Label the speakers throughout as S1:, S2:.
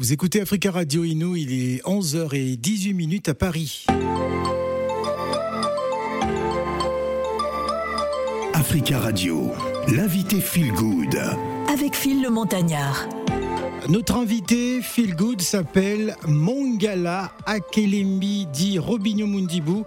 S1: Vous écoutez Africa Radio Inou, il est 11h18 minutes à Paris.
S2: Africa Radio, l'invité Feel Good.
S3: Avec Phil le Montagnard.
S1: Notre invité Feel Good s'appelle Mongala Akelembi dit Robinho Mundibou.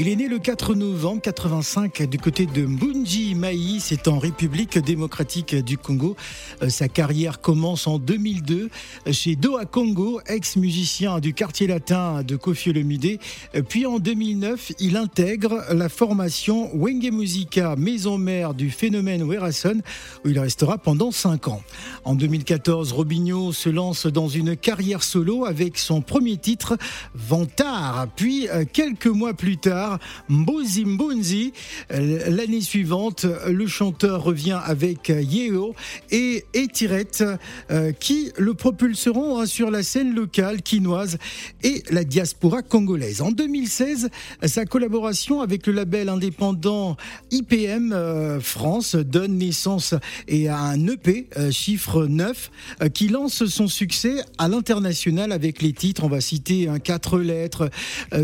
S1: Il est né le 4 novembre 85 du côté de Mbunji Maï, c'est en République démocratique du Congo. Euh, sa carrière commence en 2002 chez Doha Congo, ex-musicien du quartier latin de Kofi Olomide. Euh, puis en 2009, il intègre la formation Wenge Musica, maison mère du phénomène Werason, où il restera pendant 5 ans. En 2014, Robinho se lance dans une carrière solo avec son premier titre, Vantard. Puis, euh, quelques mois plus tard, Mbunzi. Euh, l'année suivante, le chanteur revient avec Yeo et Etirette euh, qui le propulseront hein, sur la scène locale quinoise et la diaspora congolaise. En 2016, sa collaboration avec le label indépendant IPM euh, France donne naissance et à un EP chiffre 9 qui lance son succès à l'international avec les titres, on va citer un quatre lettres,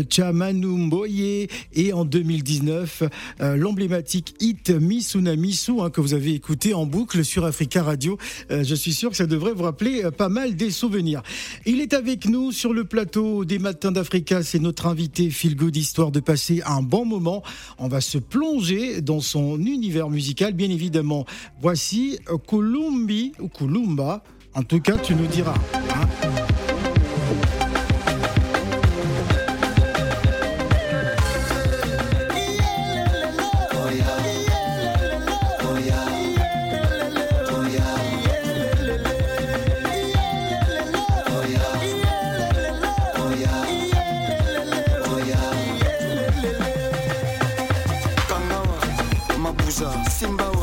S1: Chamanu Et en 2019, euh, l'emblématique hit Misuna Misu hein, que vous avez écouté en boucle sur Africa Radio. Euh, je suis sûr que ça devrait vous rappeler euh, pas mal des souvenirs. Il est avec nous sur le plateau des Matins d'Africa. C'est notre invité Phil Good, histoire de passer un bon moment. On va se plonger dans son univers musical, bien évidemment. Voici Kolumbi ou Kulumba. En tout cas, tu nous diras. Hein. Simba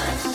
S1: Yes.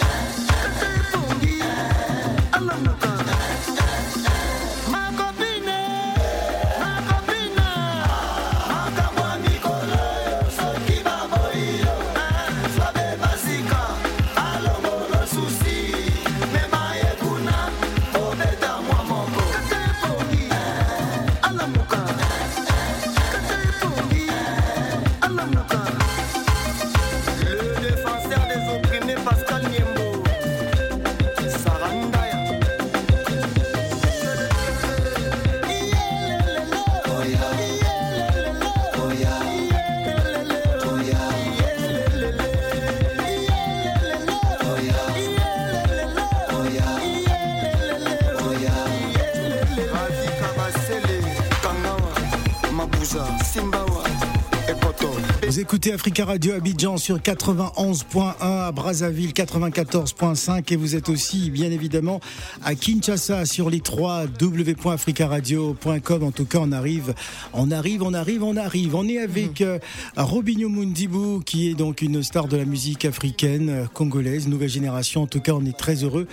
S1: Écoutez Africa Radio Abidjan sur 91.1, à Brazzaville 94.5 et vous êtes aussi bien évidemment à Kinshasa sur les 3 w.africaradio.com. En tout cas, on arrive, on arrive, on arrive, on arrive. On est avec mhm. euh, Robinho Mundibou qui est donc une star de la musique africaine euh, congolaise, nouvelle génération. En tout cas, on est très heureux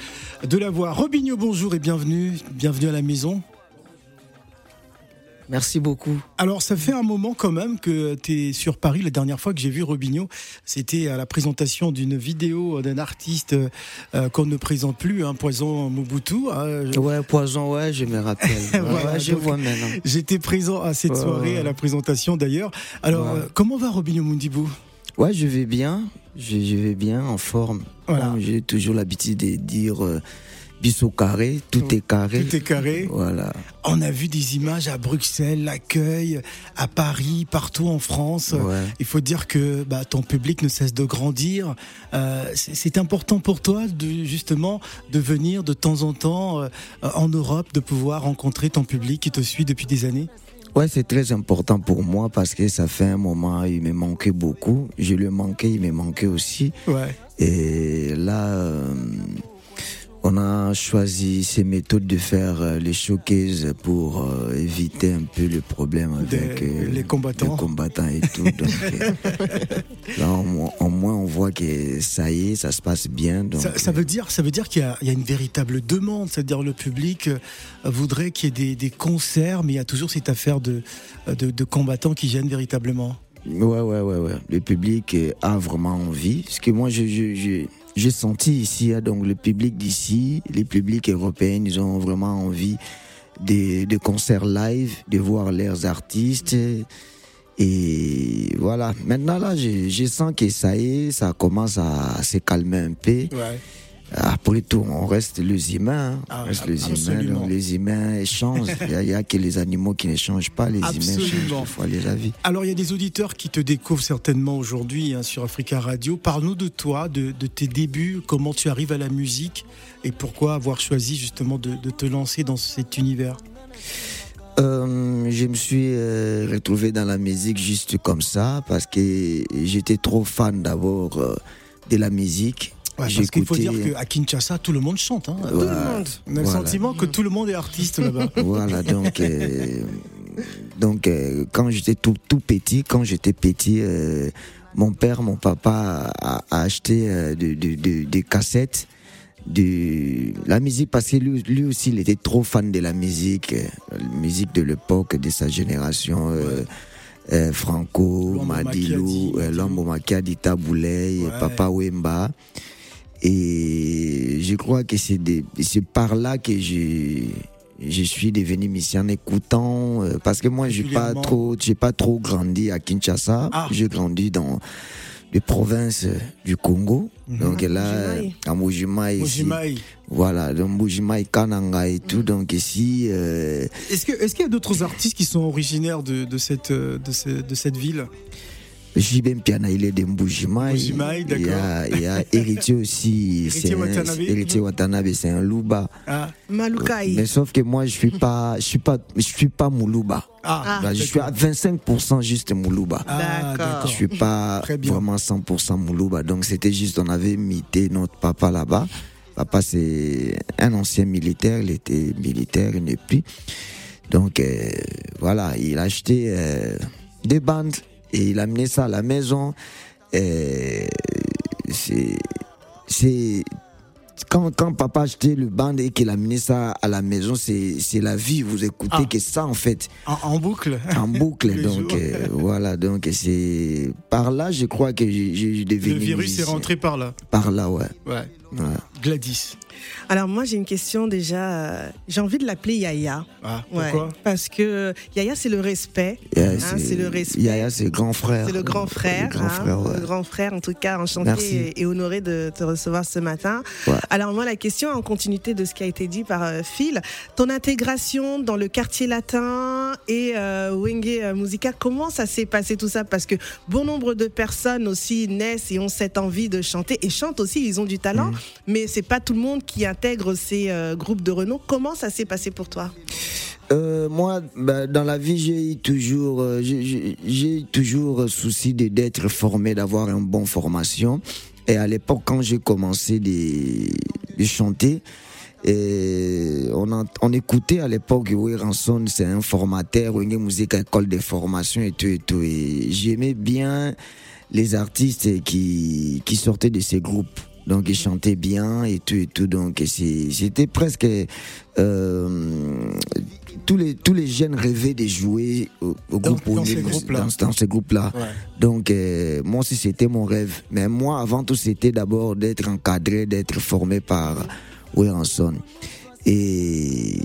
S1: de la voir. Robinho, bonjour et bienvenue, bienvenue à la maison.
S4: Merci beaucoup.
S1: Alors, ça fait un moment quand même que tu es sur Paris. La dernière fois que j'ai vu Robinho, c'était à la présentation d'une vidéo d'un artiste euh, qu'on ne présente plus, hein, Poison Mobutu.
S4: Hein, ouais, Poison, ouais, je me rappelle. ouais, je vois maintenant.
S1: J'étais présent à cette soirée, à la présentation d'ailleurs. Alors, euh, comment va Robinho Mundibou
S4: Ouais, je vais bien. Je, vais bien, en forme. Voilà. J'ai toujours l'habitude de dire. Euh, Carré, tout est carré.
S1: Tout est carré.
S4: Voilà.
S1: On a vu des images à Bruxelles, l'accueil, à Paris, partout en France. Il faut dire que bah, ton public ne cesse de grandir. Euh, c'est important pour toi, de, justement, de venir de temps en temps euh, en Europe, de pouvoir rencontrer ton public qui te suit depuis des années?
S4: Ouais, c'est très important pour moi parce que ça fait un moment, il me manquait beaucoup. Je lui manquais, il me manquait aussi.
S1: Ouais.
S4: Et là, euh, on a choisi ces méthodes de faire euh, les showcases pour euh, éviter un peu le problème avec
S1: euh, les combattants.
S4: combattants et tout. Donc, là, au moins, on voit que ça y est, ça se passe bien. Donc,
S1: ça, veut dire, ça veut dire qu'il y, y, a une véritable demande, c'est-à-dire le public voudrait qu'il y ait des, des, concerts, mais il y a toujours cette affaire de, de, de combattants qui gênent véritablement.
S4: Ouais, ouais, ouais, ouais. Le public a vraiment envie. Parce que moi, je, je, j'ai senti ici, donc le public d'ici, les publics européens, ils ont vraiment envie de, de concerts live, de voir leurs artistes. Et voilà. Maintenant, là, je, je sens que ça y est, ça commence à se calmer un peu.
S1: Ouais.
S4: Après tout, on reste les humains. Hein. Ah, reste les humains. Donc les humains échangent. Il n'y a, que les animaux qui ne changent pas. Les humains changent fois les avis.
S1: Alors, il y a des auditeurs qui te découvrent certainement aujourd'hui hein, sur Africa Radio. Parle-nous de toi, de, tes débuts, comment tu arrives à la musique et pourquoi avoir choisi justement de, te lancer dans cet univers?
S4: Euh, je me suis euh, retrouvé dans la musique juste comme ça parce que j'étais trop fan d'abord euh, de la musique
S1: parce qu'il faut dire qu'à Kinshasa, tout le monde chante. Hein. Tout le monde. On a le sentiment que tout le monde est artiste là-bas.
S4: Voilà, donc, euh, donc euh, quand j'étais tout, tout petit, quand j'étais petit, euh, mon père, mon papa a, acheté des cassettes de la musique parce que lui, lui, aussi il était trop fan de la musique, la musique de l'époque, de sa génération. Franco, Madilou, Lombo Makadi, Taboulay, Papa Wemba. Et je crois que c'est par là que je, je suis devenu musicien en écoutant, euh, parce que moi, j'ai pas trop, j'ai pas trop grandi à Kinshasa. Ah. J'ai grandi dans les provinces du Congo. Mhm. Donc là, à Mujimai. Voilà, dans Mujimai, Kananga et tout. Donc ici. Euh,
S1: est-ce que, est-ce qu'il y a d'autres artistes qui sont originaires de, de cette, de, de cette ville?
S4: Jibem Piana, il est de Mbujimai.
S1: Il y
S4: a, il y a Héritier aussi.
S1: Héritier Watanabe.
S4: Héritier Watanabe, c'est un Louba.
S1: Ah.
S3: Malukai.
S4: Mais sauf que moi, je suis pas, je suis pas, je suis pas Moulouba.
S1: Ah,
S4: bah, je suis à 25% juste Moulouba.
S1: Ah,
S3: d'accord.
S4: Je suis pas vraiment 100% Moulouba. Donc c'était juste, on avait mité notre papa là-bas. Papa, c'est un ancien militaire. Il était militaire, il n'est plus. Donc euh, voilà, il a acheté euh, des bandes et il a amené ça à la maison. C'est quand, quand papa achetait le band et qu'il a amené ça à la maison, c'est la vie. Vous écoutez ah. que ça, en fait.
S1: En, boucle.
S4: En boucle. donc, euh, voilà. Donc, c'est par là, je crois que j'ai devenu.
S1: Le virus est rentré par là.
S4: Par là, ouais.
S1: Ouais. Gladys.
S3: Alors moi j'ai une question déjà. Euh, j'ai envie de l'appeler Yaya.
S1: Ah, pourquoi?
S3: Parce que Yaya c'est le respect.
S4: Hein, c'est le respect. Yaya c'est grand frère.
S3: C'est le grand frère. Le grand, hein, frère le grand frère en tout cas enchanté et, honoré de te recevoir ce matin. Alors moi la question en continuité de ce qui a été dit par euh, Phil, ton intégration dans le quartier latin et euh, Wenge euh, Musica, comment ça s'est passé tout ça? Parce que bon nombre de personnes aussi naissent et ont cette envie de chanter et chantent aussi, ils ont du talent, mm. mais c'est pas tout le monde qui intègre ces euh, groupes de renom. Comment ça s'est passé pour toi?
S4: Euh, moi, bah, dans la vie, j'ai toujours, euh, j'ai toujours souci d'être formé, d'avoir une bonne formation. Et à l'époque, quand j'ai commencé de, chanter, et on, on écoutait à l'époque Will Ranson, c'est un formateur, une musique école de formation et tout et tout. Et j'aimais bien les artistes qui, qui sortaient de ces groupes. Donc il chantait bien et tout et tout. Donc c'était presque euh, tous les tous les jeunes rêvaient de jouer au, groupe
S1: dans, ces groupes-là.
S4: Dans, ces groupes-là. Donc euh, moi aussi c'était mon rêve. Mais moi avant tout c'était d'abord d'être encadré, d'être formé par Wilson. Et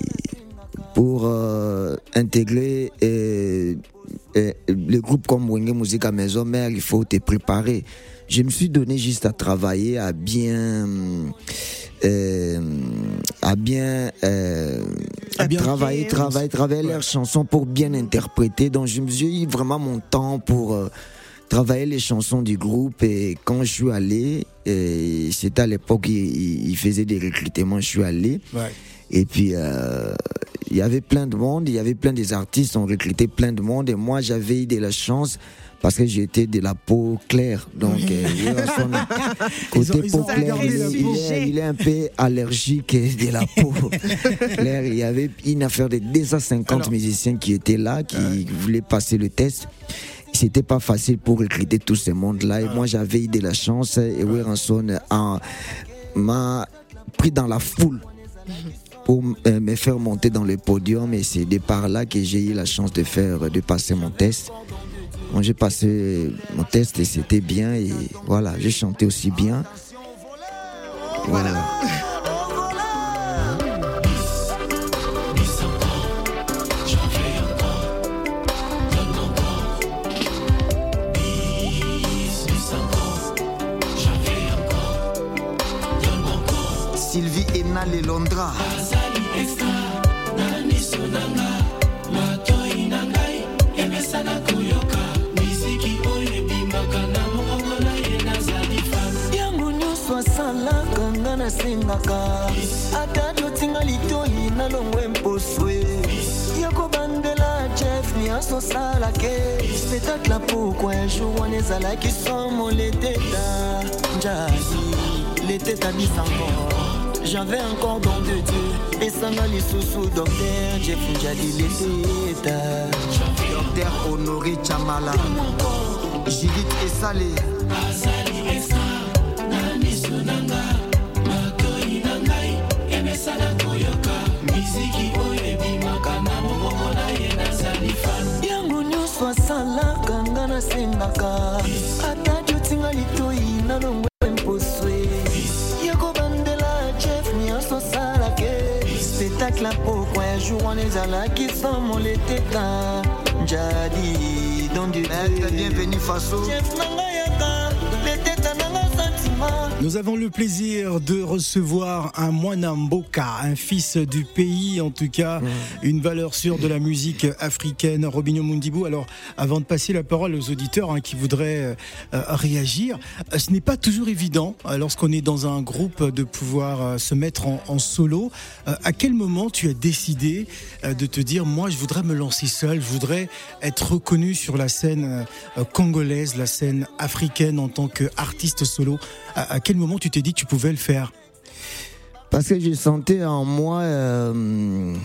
S4: pour euh, intégrer le groupe comme Wenge Musique à Maison Mère, il faut te préparer je me suis donné juste à travailler, à bien euh, a bien, euh, travaillé, travaillé, travaillé leurs chansons pour bien interpréter. Donc je me suis eu vraiment mon temps pour euh, travailler les chansons du groupe. Et quand je suis allé, c'était à l'époque il, il, faisait des recrutements, je suis allé. Et puis euh, il y avait plein de monde, il y avait plein des artistes, ont recruté plein de monde. Et moi j'avais eu de la chance parce que j'étais de la peau claire. Donc, euh, côté peau claire, il, est, un peu allergique de la peau claire. Il y avait une affaire de 250 musiciens qui étaient là, qui voulaient passer le test. C'était pas facile pour recruter tout ce monde-là. Et moi, j'avais eu de la chance. Et Weranson m'a pris dans la foule pour euh, me faire monter dans le podium. Et c'est de par là que j'ai eu la chance de faire, de passer mon test j'ai passé mon test et c'était bien et voilà, j'ai chanté aussi bien. Voilà.
S5: Sylvie Enal Londra. Nasengaka. Ata lotinga litoi nalongwe mposwe ya kobandela jeff nyonso osalake. Spectacle pourkui un jour wana ezalaki somo leteta njali leteta bisango j'avais encore don de dieu esanga lisusu docteur jeff njali leteta docteur honoré chamala judith esale asalaka nga nasengaka ata jotinga litoi nalongwe mposwe ya kobandela chef nyonso osalake spectacle pokwa ya jour wana ezalaki somo leteka njadi don dieu. bienvenu faso. Chef nanga
S1: Nous avons le plaisir de recevoir un Mwanamboka, un fils du pays, en tout cas, une valeur sûre de la musique africaine, Robinho Mundibou. Alors, avant de passer la parole aux auditeurs hein, qui voudraient euh, réagir, euh, ce n'est pas toujours évident euh, lorsqu'on est dans un groupe de pouvoir se mettre en, solo. à quel moment tu as décidé de te dire, moi, je voudrais me lancer seul, je voudrais être reconnu sur la scène congolaise, la scène africaine en tant qu'artiste solo à, quel moment tu t'es dit que tu pouvais le faire?
S4: Parce que je sentais en moi, euh,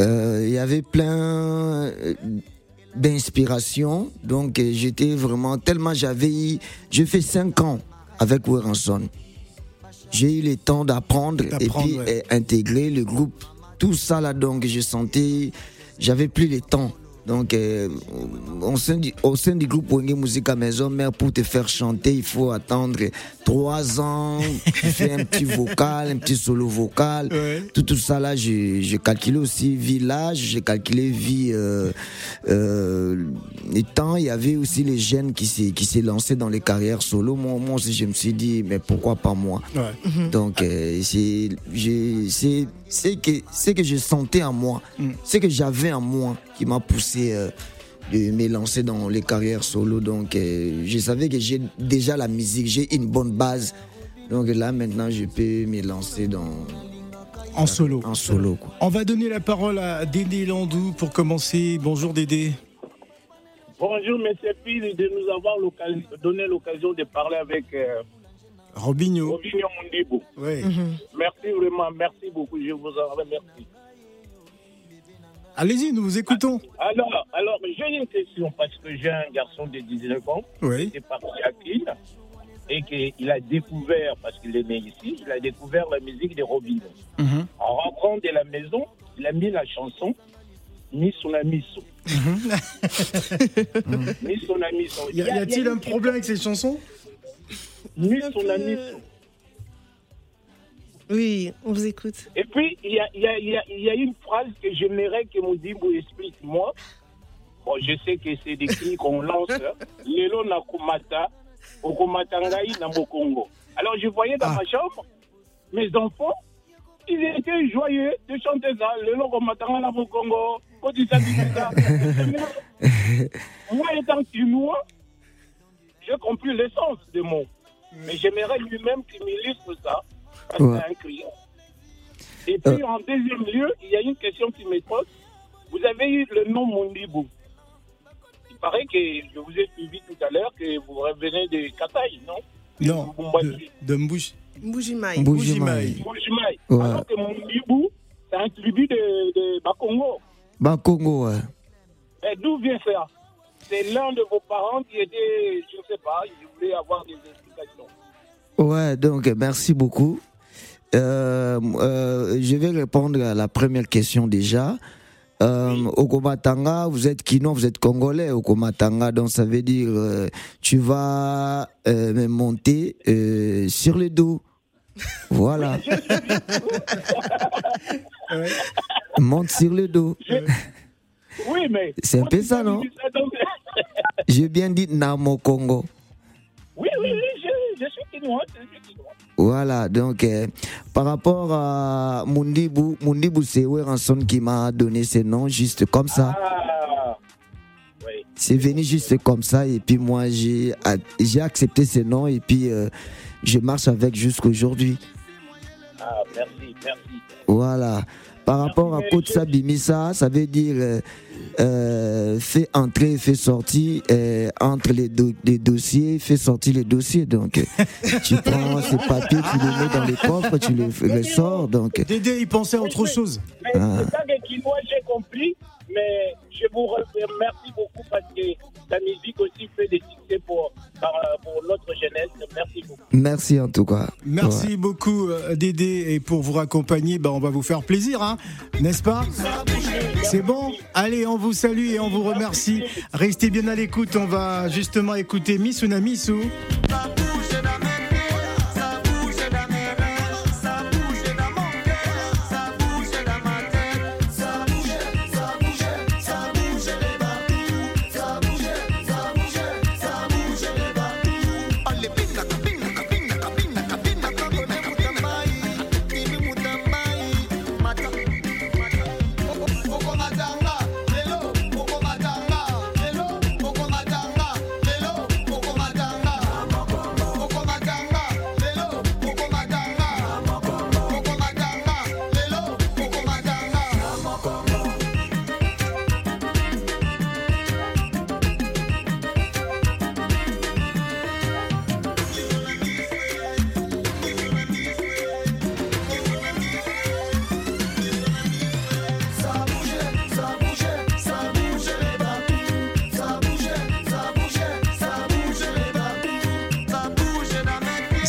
S4: euh, il y avait plein d'inspiration. Donc j'étais vraiment, tellement j'avais eu, j'ai fait cinq ans avec Weranson. J'ai eu le temps d'apprendre et puis intégrer le groupe. Tout ça là, donc je sentais, j'avais plus le temps. Donc, euh, au, sein du, au sein du groupe Wenge Musica Maison Mère, pour te faire chanter, il faut attendre trois ans. tu fais un petit vocal, un petit solo vocal. Tout, tout ça là, j'ai calculé aussi village, j'ai calculé vie euh, euh, les temps. Il y avait aussi les jeunes qui s'est qui s'est lancé dans les carrières solo. Moi, moi aussi, je me suis dit, mais pourquoi pas moi? Ouais. Donc, euh, c'est c'est que c'est que je sentais en moi, mm. c'est que j'avais en moi qui m'a poussé euh, de me lancer dans les carrières solo. Donc, euh, je savais que j'ai déjà la musique, j'ai une bonne base. Donc là, maintenant, je peux me lancer dans.
S1: En solo.
S4: En solo. Quoi.
S1: On va donner la parole à Dédé Landou pour commencer. Bonjour Dédé.
S6: Bonjour, monsieur Pille, de nous avoir donné l'occasion de parler avec.
S1: Robinho.
S6: Robinho Mundibo.
S1: Oui.
S6: Merci vraiment, merci beaucoup, je vous en remercie.
S1: Allez-y, nous vous écoutons.
S6: Alors, alors j'ai une question parce que j'ai un garçon de 19 ans
S1: oui.
S6: qui est parti à Kiel et qu'il a découvert, parce qu'il est né ici, il a découvert la musique de Robin.
S1: Mhm.
S6: En rentrant de la maison, il a mis la chanson Miss son ami Miss son ami
S1: Y a-t-il un problème avec ces chansons
S3: Oui, on vous écoute.
S6: Et puis, il y a, y, a, y a, une phrase que j'aimerais que Moudimbo explique, moi. Bon, je sais que c'est des cris qu'on lance. Lelo nakumata, okumatangai na mokongo. Alors, je voyais dans ah. ma chambre, mes enfants, ils étaient joyeux de chanter ça. Le logo matanga au Congo, Moi étant chinois, j'ai compris l'essence des mots. Mais j'aimerais lui-même qu'il m'illustre ça, parce que c'est un client. Et puis euh. en deuxième lieu, il y a une question qui me pose. Vous avez eu le nom Mondibou. Il paraît que je vous ai suivi tout à l'heure que vous revenez de Kataï, non?
S1: Non, de, de Mbouj.
S3: Mboujimaï.
S1: Mboujimaï.
S6: Mboujimaï. Ouais. Alors que Mondibou, c'est un tribu de, de Bakongo.
S4: Bakongo, ouais.
S6: Et d'où vient ça? C'est l'un de vos parents qui était, je ne sais pas, je voulais avoir des
S4: Ouais, donc merci beaucoup. Euh, euh, je vais répondre à la première question déjà. Euh, Okomatanga, vous êtes kino, vous êtes congolais, Okomatanga, donc ça veut dire euh, tu vas euh, monter sur le dos. Voilà. Monte sur le dos.
S6: Oui, mais.
S4: C'est un peu ça, non? J'ai bien dit Namo Congo.
S6: Oui, oui, oui, quinois.
S4: Voilà, donc euh, par rapport à Mundibou, Mundibou c'est Weranson qui m'a donné ce nom juste comme ça.
S6: Ah, oui.
S4: C'est venu juste comme ça et puis moi j'ai j'ai accepté ce nom et puis euh, je marche avec jusqu'aujourd'hui.
S6: Ah, merci, merci.
S4: Voilà. Par rapport à Kotsa Bimisa, ça veut dire euh, euh, fait entrer, fait sortir euh, entre les, do les, dossiers, fait sortir les dossiers. Donc, tu prends ces papiers, tu les mets dans les coffres, tu les, les sors. Donc,
S1: Dédé, il pensait à autre chose.
S6: Mais, ah. C'est ça que moi j'ai compris, mais je vous remercie beaucoup parce que la musique aussi fait des succès pour, pour notre jeunesse. Merci beaucoup.
S4: Merci en tout cas.
S1: Merci ouais. beaucoup Dédé et pour vous raccompagner, bah, on va vous faire plaisir, hein, n'est-ce pas? C'est bon? Allez, on vous salue et on vous remercie. Restez bien à l'écoute, on va justement écouter Misuna Misu.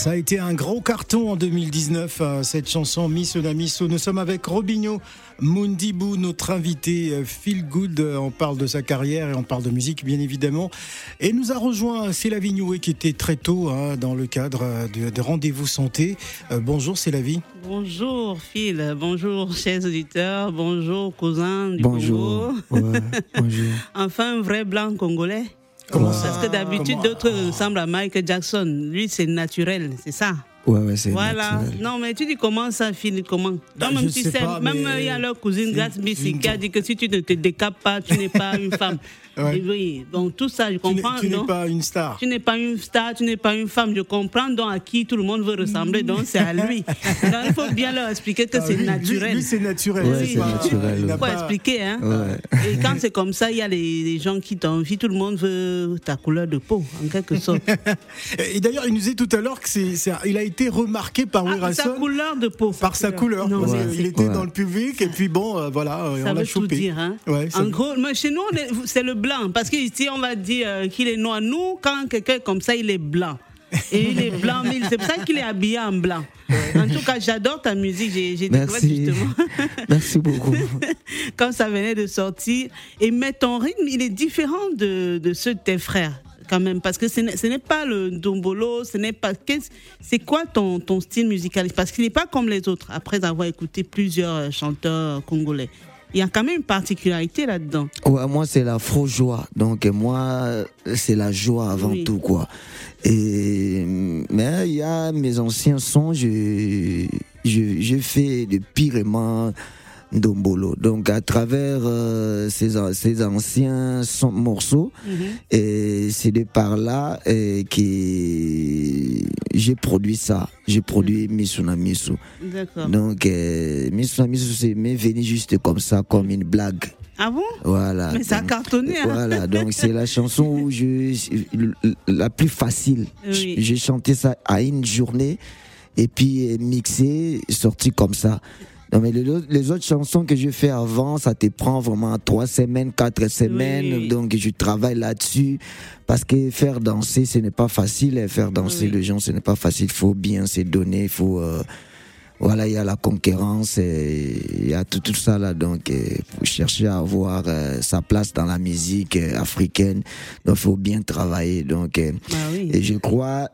S1: Ça a été un gros carton en 2019, euh, cette chanson Miss Misso. Nous sommes avec Robinho Mundibou, notre invité Phil Good. On parle de sa carrière et on parle de musique, bien évidemment. Et nous a rejoint Célavie Noué, qui était très tôt hein, dans le cadre de, de Rendez-vous Santé. Euh, bonjour Célavie.
S7: Bonjour Phil, bonjour chers auditeurs, bonjour cousins du
S4: bonjour.
S7: Congo.
S4: Ouais, bonjour.
S7: enfin un vrai blanc congolais.
S1: Comment
S7: Parce que d'habitude, d'autres ressemblent à Michael Jackson. Lui, c'est naturel, c'est ça.
S4: Ouais, ouais, c'est
S7: Voilà.
S4: naturel.
S7: Non, mais tu dis comment ça finit comment?
S1: Bah,
S7: même tu
S1: sais
S7: sais,
S1: pas,
S7: même
S1: mais
S7: il y a leur cousine Grace
S1: une-
S7: qui a dit que si tu ne te décapes pas, tu n'es pas une femme.
S1: Ouais.
S7: Oui, donc tout ça, je comprends.
S1: tu n'es pas une star.
S7: Tu n'es pas une star, tu n'es pas une femme, je comprends donc à qui tout le monde veut ressembler, donc c'est à lui. Donc il faut bien leur expliquer que
S1: Ah,
S7: c'est naturel.
S1: Lui, lui, c'est naturel.
S4: Ouais,
S1: c'est
S4: naturel.
S1: il n'a
S7: Il faut
S1: pas-
S7: expliquer, hein?
S4: Ouais.
S7: Et quand c'est comme ça, il y a les, les gens qui t'envient, tout le monde veut ta couleur de peau, en quelque sorte.
S1: Et d'ailleurs, il nous disait tout à l'heure que c'est, c'est- il a été remarqué par
S7: Ah,
S1: Wilson
S7: sa couleur de peau.
S1: par sa couleur.
S7: Non,
S1: qu'il
S7: c'est-
S1: était
S4: Ouais.
S1: dans le public et puis bon, euh, voilà, euh,
S7: Ça
S1: on l'a
S7: veut tout
S1: chopé.
S7: dire, hein?
S1: Ouais, ça-
S7: En gros, mais chez nous, c'est le blanc. Parce qu'ici, on va dire euh, qu'il est noir. Nous, quand quelqu'un est comme ça, il est blanc. Et il est blanc, mais c'est pour ça qu'il est habillé en blanc. En tout cas, j'adore ta musique. J'ai découvert
S4: Merci.
S7: justement
S4: Merci beaucoup.
S7: quand ça venait de sortir. Et mais ton rythme, il est différent de, de ceux de tes frères. Quand même, parce que ce n'est pas le dombolo, ce n'est pas. C'est quoi ton, ton style musical? Parce qu'il n'est pas comme les autres, après avoir écouté plusieurs euh, chanteurs congolais. Il y a quand même une particularité là-dedans.
S4: Ouais, moi, c'est la faux joie. Donc, moi, c'est la joie avant
S7: Oui.
S4: tout, quoi. Et, mais il y a mes anciens sons, je, j'ai fait de purement Dombolo. Donc à travers euh, ces, ces, anciens morceaux, mhm. et c'est de par là euh, que j'ai produit ça. J'ai produit mm -hmm. Misuna D'accord. Donc euh, Misuna Misu, c'est venu juste comme ça, comme une blague.
S7: Ah bon?
S4: Voilà.
S7: Mais ça a cartonné. Hein
S4: voilà, donc c'est la chanson où je la plus facile. J'ai chanté ça à une journée et puis mixé, sorti comme ça. Non, mais les, autres chansons que je fais avant, ça te prend vraiment trois semaines, quatre semaines. Donc, je travaille là-dessus. Parce que faire danser, ce n'est pas facile. Faire danser les gens, ce n'est pas facile. Il faut bien se donner. Il faut. Euh, voilà, il y a la concurrence, et il y a tout, tout ça là, donc euh, pour chercher à avoir euh, sa place dans la musique euh, africaine, donc il faut bien travailler. Donc,
S7: ah
S4: et je crois,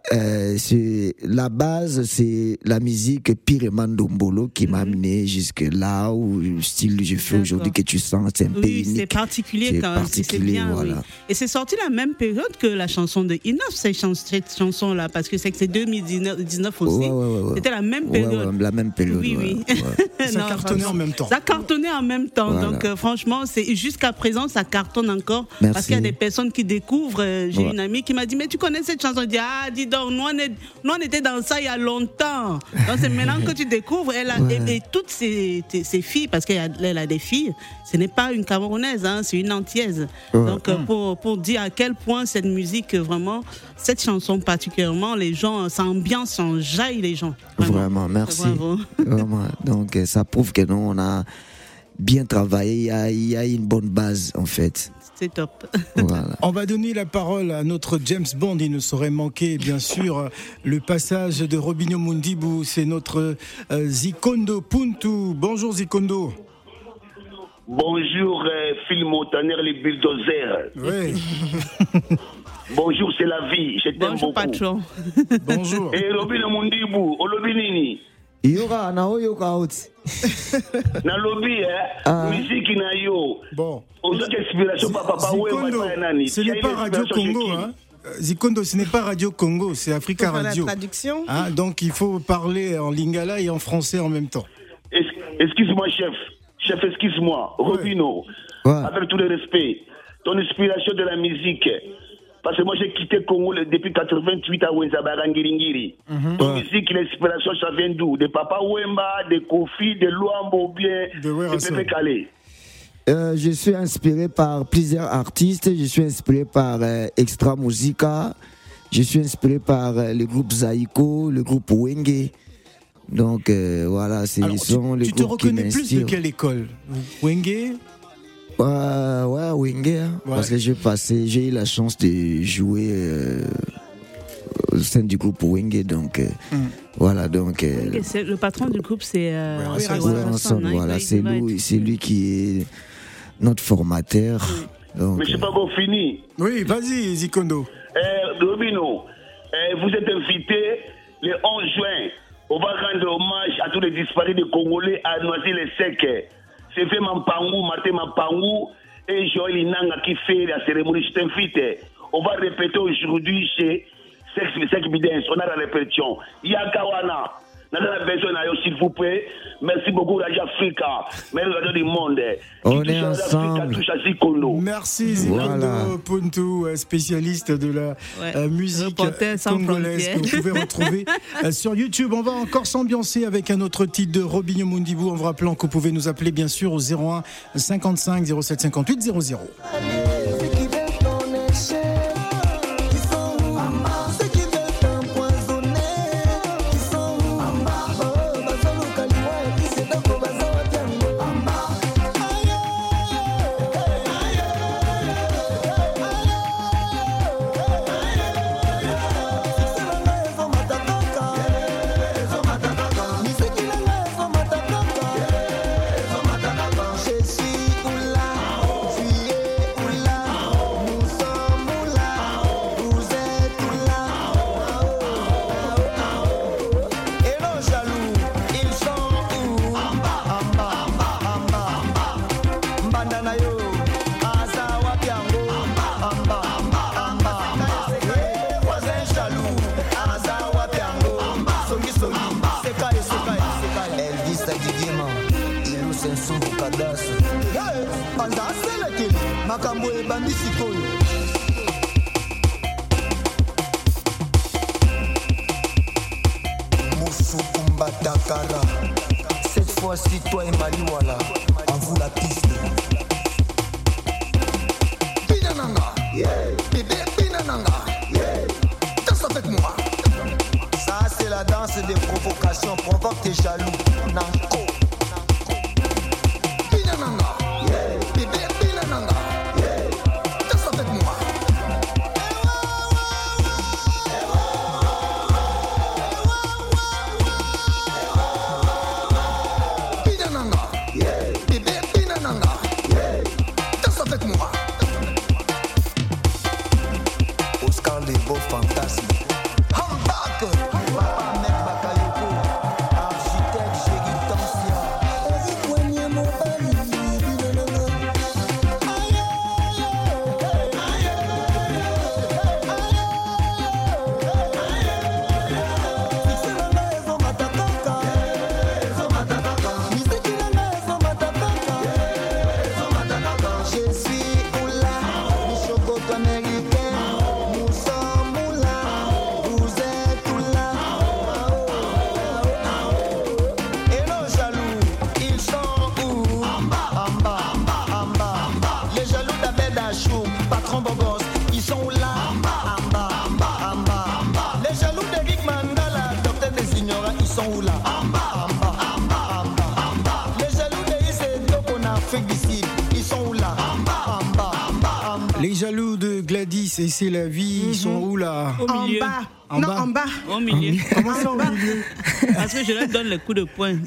S4: c'est la base, c'est la musique Pireman Dombolo qui m'a mhm. amené jusque là où le style que je fais aujourd'hui que tu sens, c'est un peu unique.
S7: C'est particulier quand bien. Voilà. Oui. Et c'est sorti la même période que la chanson de Inoff, cette chanson là, parce que c'est que c'est 2019 aussi. C'était la même période
S4: même période.
S7: Oui, oui.
S1: ça cartonnait en même temps.
S7: Ça cartonnait en même temps. Donc, euh, franchement, c'est jusqu'à présent, ça cartonne encore. Parce qu'il y a des personnes qui découvrent. Euh, j'ai une amie qui m'a dit Mais tu connais cette chanson Je dis Ah, dis donc, nous on, est, nous, on était dans ça il y a longtemps. Donc, c'est maintenant que tu découvres. Elle a, et, toutes ces, filles, parce qu'elle a, des filles, ce n'est pas une Camerounaise, hein, c'est une antillaise. Donc, euh, pour, pour dire à quel point cette musique, vraiment, cette chanson particulièrement, les gens, ça ambiance, ça jaille les gens.
S4: Vraiment, merci. Vraiment. Donc, euh, ça prouve que nous, on a bien travaillé. Il y a, il y a une bonne base, en fait.
S7: C'est top.
S1: Voilà. On va donner la parole à notre James Bond. Il ne saurait manquer, bien sûr, le passage de Robinho Mundibu. C'est notre euh, Zikondo Puntu. Bonjour Zikondo.
S8: Bonjour euh, Phil Montaner, les bulldozers.
S1: Oui.
S8: Bonjour, c'est la vie. Je t'aime beaucoup.
S7: patron.
S1: Bonjour.
S8: Et Robin Mundibu, olobi nini?
S4: Yoka na oyo ka outi
S8: na lobi eh ah. musique na yo
S1: bon
S8: ozaki inspiration pa papa
S1: Zikondo, nani? ce n'est pas Radio Congo hein Zikondo, ce n'est pas Radio Congo, c'est Africa Radio.
S3: La traduction.
S1: Hein, donc il faut parler en lingala et en français en même temps.
S8: Excuse-moi, chef. Chef, excuse-moi. Robino, ouais. avec tout le respect, ton inspiration de la musique, parce que moi, j'ai quitté Congo depuis 88 à Wenzabara Ngiringiri. Mm -hmm. musique, l'inspiration, ça vient d'où? De Papa Wemba, de Kofi, de Luambo, bien de, Pepe Calais.
S4: Euh, je suis inspiré par plusieurs artistes. Je suis inspiré par euh, Extra Musica. Je suis inspiré par euh, le groupe Zaiko, le groupe Wenge. Donc euh, voilà, c'est sont les
S1: Tu te reconnais plus de quelle école? Wenge?
S4: Ouais, ouais, Winger. Hein. Parce que j'ai passé, j'ai eu la chance de jouer euh, au sein du groupe Winger, donc euh, mm. voilà, donc.
S7: Euh, le patron du groupe, c'est euh,
S4: Ranson, voilà, c'est lui, c'est lui qui est notre formateur.
S8: Mm. Donc, Mais je sais pas qu'on finit.
S1: Oui, vas-y, Zikondo.
S8: Eh, Robino, eh, vous êtes invité le 11 juin. On va rendre hommage à tous les disparus de Congolais à Noisy-les-Secs. C'est fait Mampangou, Martin Mampangou et Joël Inanga qui fait la cérémonie. Je t'invite. On va répéter aujourd'hui chez Sex Bidens. On a la répétition. Yakawana. Nana besoin s'il vous plaît. Merci beaucoup, Radio Africa. Merci Radio du Monde.
S4: On est ensemble.
S1: Merci Zilando Puntu, spécialiste de la ouais. euh, musique congolaise que vous pouvez retrouver euh, sur YouTube. On va encore s'ambiancer avec un autre titre de Robinho Mundibou. En vous rappelant que vous pouvez nous appeler bien sûr au 01 55 07 58 00.
S5: Ils sont là. Les jaloux d'Eric Mandala, docteur des ignorants, ils sont où là. Les jaloux de en Afrique ils sont où là.
S1: Les jaloux de Gladys et c'est la vie, ils sont où là
S7: Au milieu.
S1: En
S3: non,
S1: bas.
S3: en bas.
S7: Au milieu.
S1: Comment ça au milieu
S7: Parce que je leur donne les coups de poing.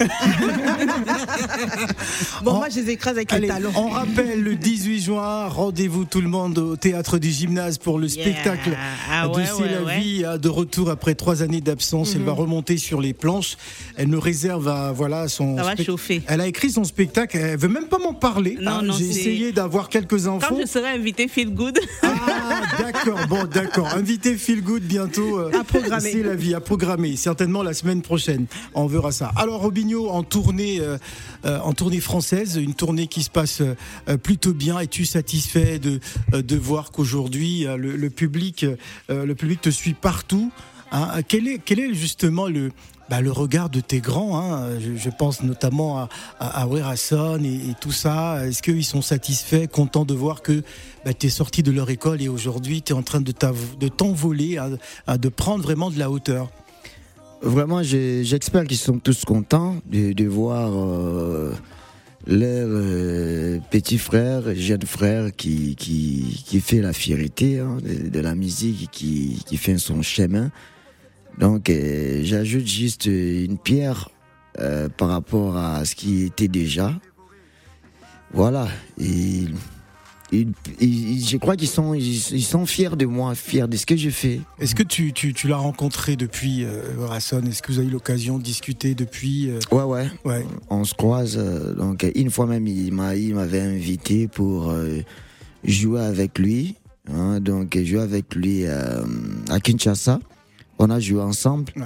S3: Bon, moi, je les écrase avec
S1: Allez,
S3: les talons.
S1: on rappelle le 18 juin, rendez-vous tout le monde au théâtre du gymnase pour le
S7: Yeah.
S1: spectacle
S7: Ah
S1: de
S7: ouais,
S1: C'est
S7: ouais,
S1: la
S7: ouais.
S1: vie, hein, de retour après trois années d'absence. Elle va remonter sur les planches. Elle nous réserve à, voilà, son.
S7: Ça va chauffer.
S1: Elle a écrit son spectacle. Elle veut même pas m'en parler.
S7: Non,
S1: hein.
S7: non,
S1: J'ai essayé d'avoir quelques
S7: Quand
S1: infos.
S7: je serai invité Feel Good,
S1: Ah, d'accord, bon, d'accord. Invité Feel Good bientôt. euh,
S3: À programmer.
S1: C'est la vie, à programmer. Certainement la semaine prochaine. On verra ça. Alors, Robinho, en tournée, euh, euh, en tournée française, une tournée qui se passe euh, plutôt bien. Es-tu satisfait de, de voir qu'aujourd'hui, le, public, le public te suit partout quel, est, quel est justement le. bah, le regard de tes grands, hein, je, pense notamment à, à, à et, tout ça. Est-ce qu'ils sont satisfaits, contents de voir que bah, tu es sorti de leur école et aujourd'hui tu es en train de t'envoler, de prendre vraiment de la hauteur?
S4: Vraiment, j'espère qu'ils sont tous contents de, voir euh, leur euh, petit frère, jeune frère qui, fait la fierté hein, de, la musique, qui fait son chemin. Donc, euh, j'ajoute juste une pierre euh, par rapport à ce qui était déjà. Voilà. Et, je crois qu'ils sont, ils, ils sont fiers de moi, fiers de ce que je fais.
S1: Est-ce que tu, tu, tu l'as rencontré depuis euh, Est-ce que vous avez eu l'occasion de discuter depuis euh,
S4: Ouais, ouais.
S1: Ouais.
S4: on se croise. euh, donc une fois même, il m'a, il m'avait invité pour euh, jouer avec lui. hein, donc jouer avec lui euh, à Kinshasa. On a joué ensemble
S1: Ouais.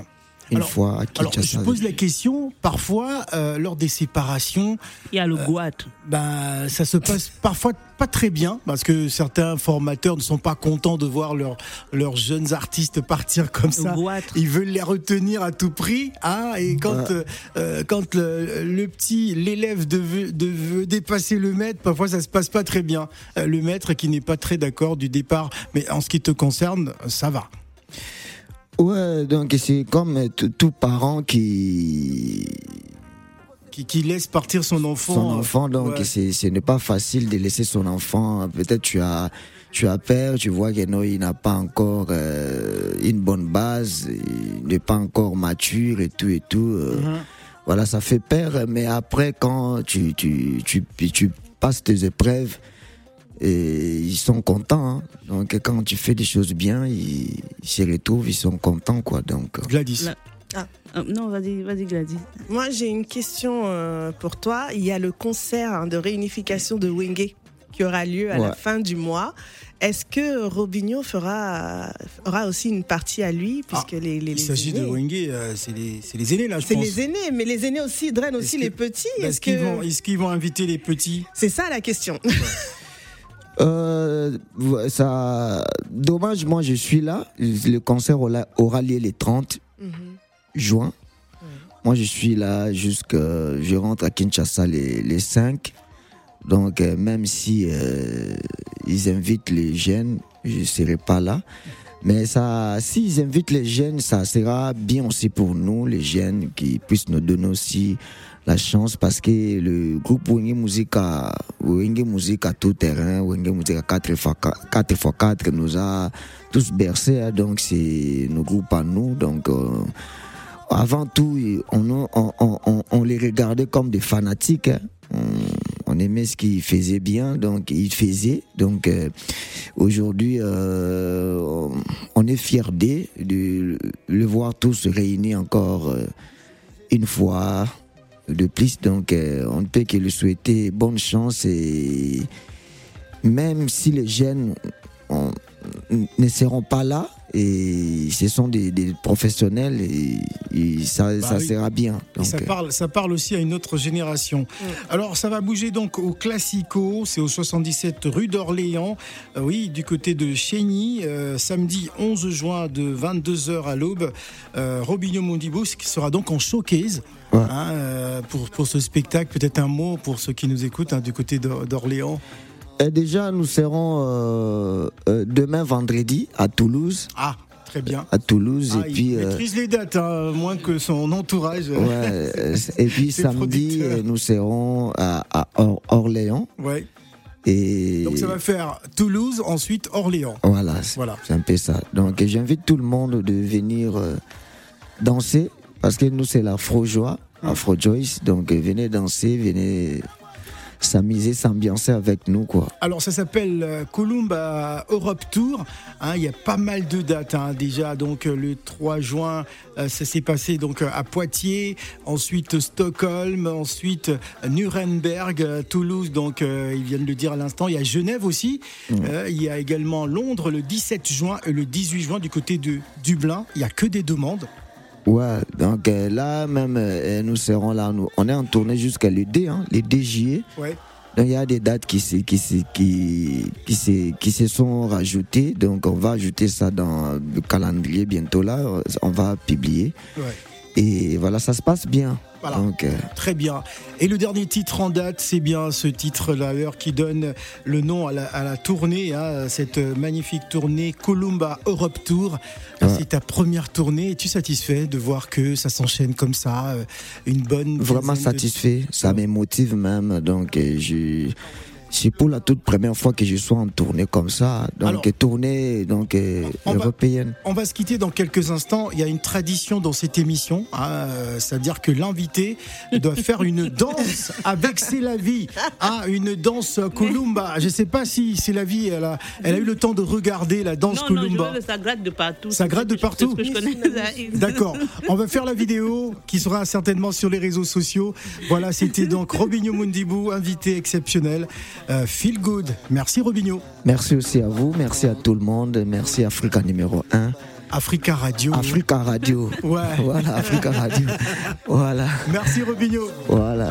S4: une
S1: Alors-
S4: fois à
S1: Alors, je pose la question, parfois, euh, lors des séparations,
S7: il y a le Guat.
S1: ben, ça se passe parfois pas très bien parce que certains formateurs ne sont pas contents de voir leurs leurs jeunes artistes partir comme ça. Ils veulent les retenir à tout prix, hein, et quand euh, euh, quand le, le petit l'élève veut, de, veut dépasser le maître, parfois ça se passe pas très bien. Euh, le maître qui n'est pas très d'accord du départ, mais en ce qui te concerne, ça va.
S4: Ouais, donc c'est comme tout parent qui
S1: Qui, qui laisse partir son enfant.
S4: son enfant. Donc
S1: Ouais.
S4: c'est, ce n'est pas facile de laisser son enfant. Peut-être tu as tu as peur, tu vois que non, il n'a pas encore euh, une bonne base, il n'est pas encore mature et tout et tout. euh,
S1: Mhm.
S4: Voilà, ça fait peur, mais après, quand tu, tu, tu, tu passes tes épreuves, et ils sont contents. hein. Donc, quand tu fais des choses bien, ils, ils se retrouvent, ils sont contents, quoi. Donc,
S1: Gladys.
S7: La- Euh, non, vas-y, vas-y, Gladys.
S3: Moi, j'ai une question euh, pour toi. Il y a le concert hein, de réunification de Wenge qui aura lieu à la fin du mois. Est-ce que Robinho fera, aura aussi une partie à lui puisque ah, les, les,
S1: Il s'agit de Wenge, euh, c'est les, les, aînés là, je
S3: pense. C'est les aînés, mais les aînés aussi drainent aussi les petits.
S1: Est-ce qu'ils vont, est vont, inviter les petits?
S3: C'est ça la question.
S4: Euh, ça, dommage, moi je suis là. Le concert aura, lieu les 30 mhm. juin. Moi je suis là jusque. Je rentre à Kinshasa les, les 5. Donc euh, même si euh, ils invitent les jeunes, je ne serai pas là. Mais ça, s'ils invitent les jeunes, ça sera bien aussi pour nous, les jeunes, qui puissent nous donner aussi la chance parce que le groupe Wenge Musique à, à tout terrain, Wenge Musique à 4x4, nous a tous bercés. Hein. donc c'est nos groupes à nous. Donc euh, avant tout, on, les regardait comme des fanatiques. Hein. On, aimait ce qu'il faisait bien, donc il faisait. Donc euh, aujourd'hui, euh, on est fiers de le voir tous réunis encore une fois de plus. Donc, euh, on ne peut que lui souhaiter bonne chance et même si les jeunes ne seront pas là, et ce sont des, professionnels et, ça, bah sera bien.
S1: ça, parle, ça parle aussi à une autre génération. Alors ça va bouger donc au Classico, c'est au 77 rue d'Orléans, euh, oui, du côté de Chény, euh, samedi 11 juin de 22h à l'aube. Euh, Robinho Mondibus qui sera donc en showcase. Hein, pour, pour ce spectacle, peut-être un mot pour ceux qui nous écoutent hein, du côté d'Orléans.
S4: Et déjà, nous serons euh, euh, demain vendredi à Toulouse.
S1: Ah, très bien.
S4: À Toulouse.
S1: et
S4: ah, puis,
S1: il euh, maîtrise les dates, hein, moins que son entourage.
S4: Ouais, et puis samedi, nous serons à, Orléans.
S1: Ouais. Et Donc ça va faire Toulouse, ensuite Orléans.
S4: Voilà, voilà. c'est un peu ça. Donc j'invite tout le monde de venir danser, parce que nous c'est l'Afro-Joie. Afro-Joyce. Donc venez danser, venez s'amuser, s'ambiancer avec nous. Quoi.
S1: Alors ça s'appelle euh, Columba Europe Tour. Hein, il y a pas mal de dates hein, déjà. Donc euh, le 3 juin, euh, ça s'est passé donc à Poitiers, ensuite Stockholm, ensuite Nuremberg, Toulouse. Donc ils viennent de le dire à l'instant. Il y a Genève aussi. il y a également Londres le 17 juin et le 18 juin du côté de Dublin. Il y a que des demandes.
S4: Ouais, donc euh, là même, euh, nous serons là, nous, on est en tournée jusqu'à le D, hein, le DJE. Ouais. Donc il y a des dates qui se, qui, qui, qui, qui se sont rajoutées, donc on va ajouter ça dans le calendrier bientôt là, on va publier. Ouais. Et voilà, ça se passe bien.
S1: Euh, Très bien. Et le dernier titre en date, c'est bien ce titre-là qui donne le nom à la, tournée, hein, cette magnifique tournée Columba Europe Tour. C'est ta première tournée. Es-tu satisfait de voir que ça s'enchaîne comme ça euh, Une bonne.
S4: Vraiment satisfait. Ça me motive même. Donc, euh, je c'est pour la toute première fois que je sois en tournée comme ça, donc tournée donc euh, européenne.
S1: on va se quitter dans quelques instants. Il y a une tradition dans cette émission, hein, c'est-à-dire que l'invité doit faire une danse avec C'est la vie, ah, une danse Columba. Je ne sais pas si C'est la vie, elle a, elle a eu le temps de regarder la danse Columba.
S7: Non, ça gratte de partout.
S1: Ça gratte de partout. D'accord. On va faire la vidéo qui sera certainement sur les réseaux sociaux. Voilà, c'était donc Robinho Mundibou, invité exceptionnel. Euh, feel Good. Merci Robinho.
S4: Merci aussi à vous, merci à tout le monde, merci Africa numéro 1.
S1: Africa Radio.
S4: Africa Radio.
S1: Ouais.
S4: Voilà, Africa Radio. Voilà.
S1: Merci Robinho.
S4: Voilà.